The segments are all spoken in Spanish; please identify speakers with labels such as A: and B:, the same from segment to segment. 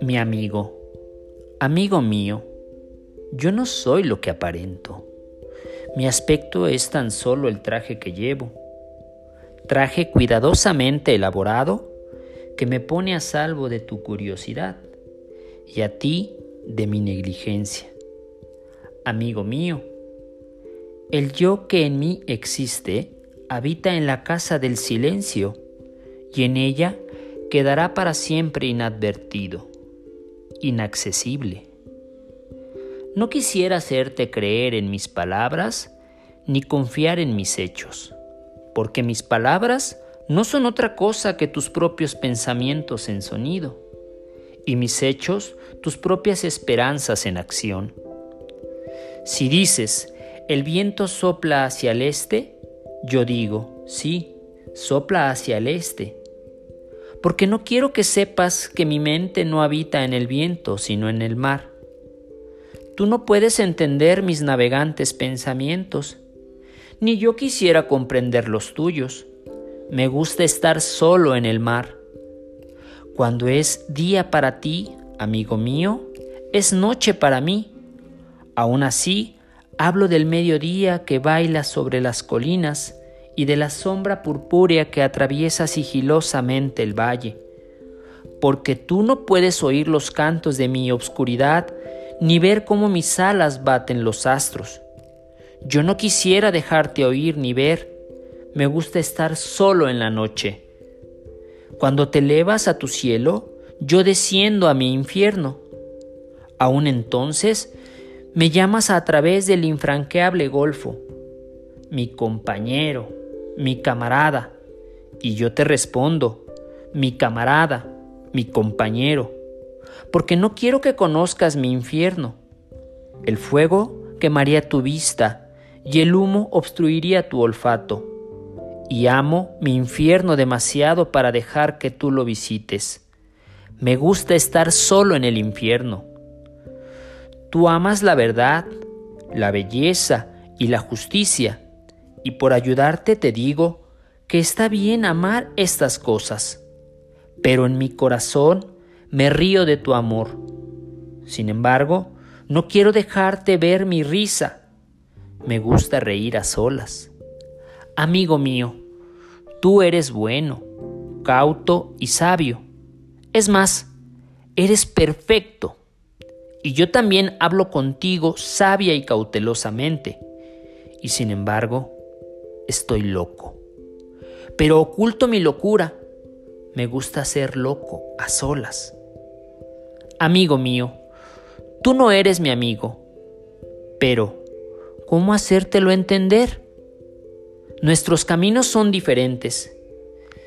A: Mi amigo, amigo mío, yo no soy lo que aparento. Mi aspecto es tan solo el traje que llevo, traje cuidadosamente elaborado que me pone a salvo de tu curiosidad y a ti de mi negligencia. Amigo mío, el yo que en mí existe habita en la casa del silencio y en ella quedará para siempre inadvertido inaccesible. No quisiera hacerte creer en mis palabras ni confiar en mis hechos, porque mis palabras no son otra cosa que tus propios pensamientos en sonido, y mis hechos tus propias esperanzas en acción. Si dices, el viento sopla hacia el este, yo digo, sí, sopla hacia el este, porque no quiero que sepas que mi mente no habita en el viento, sino en el mar. Tú no puedes entender mis navegantes pensamientos, ni yo quisiera comprender los tuyos. Me gusta estar solo en el mar. Cuando es día para ti, amigo mío, es noche para mí. Aún así, hablo del mediodía que baila sobre las colinas, y de la sombra purpúrea que atraviesa sigilosamente el valle, porque tú no puedes oír los cantos de mi obscuridad, ni ver cómo mis alas baten los astros. Yo no quisiera dejarte oír ni ver, me gusta estar solo en la noche. Cuando te elevas a tu cielo, yo desciendo a mi infierno. Aún entonces, me llamas a través del infranqueable golfo, mi compañero, mi camarada. Y yo te respondo, mi camarada, mi compañero, porque no quiero que conozcas mi infierno. El fuego quemaría tu vista y el humo obstruiría tu olfato. Y amo mi infierno demasiado para dejar que tú lo visites. Me gusta estar solo en el infierno. Tú amas la verdad, la belleza y la justicia, y por ayudarte te digo que está bien amar estas cosas, pero en mi corazón me río de tu amor. Sin embargo, no quiero dejarte ver mi risa. Me gusta reír a solas. Amigo mío, tú eres bueno, cauto y sabio. Es más, eres perfecto. Y yo también hablo contigo sabia y cautelosamente. Y sin embargo, estoy loco. Pero oculto mi locura. Me gusta ser loco a solas. Amigo mío, tú no eres mi amigo. Pero, ¿cómo hacértelo entender? Nuestros caminos son diferentes.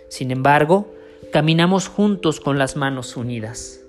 A: Sin embargo, caminamos juntos con las manos unidas.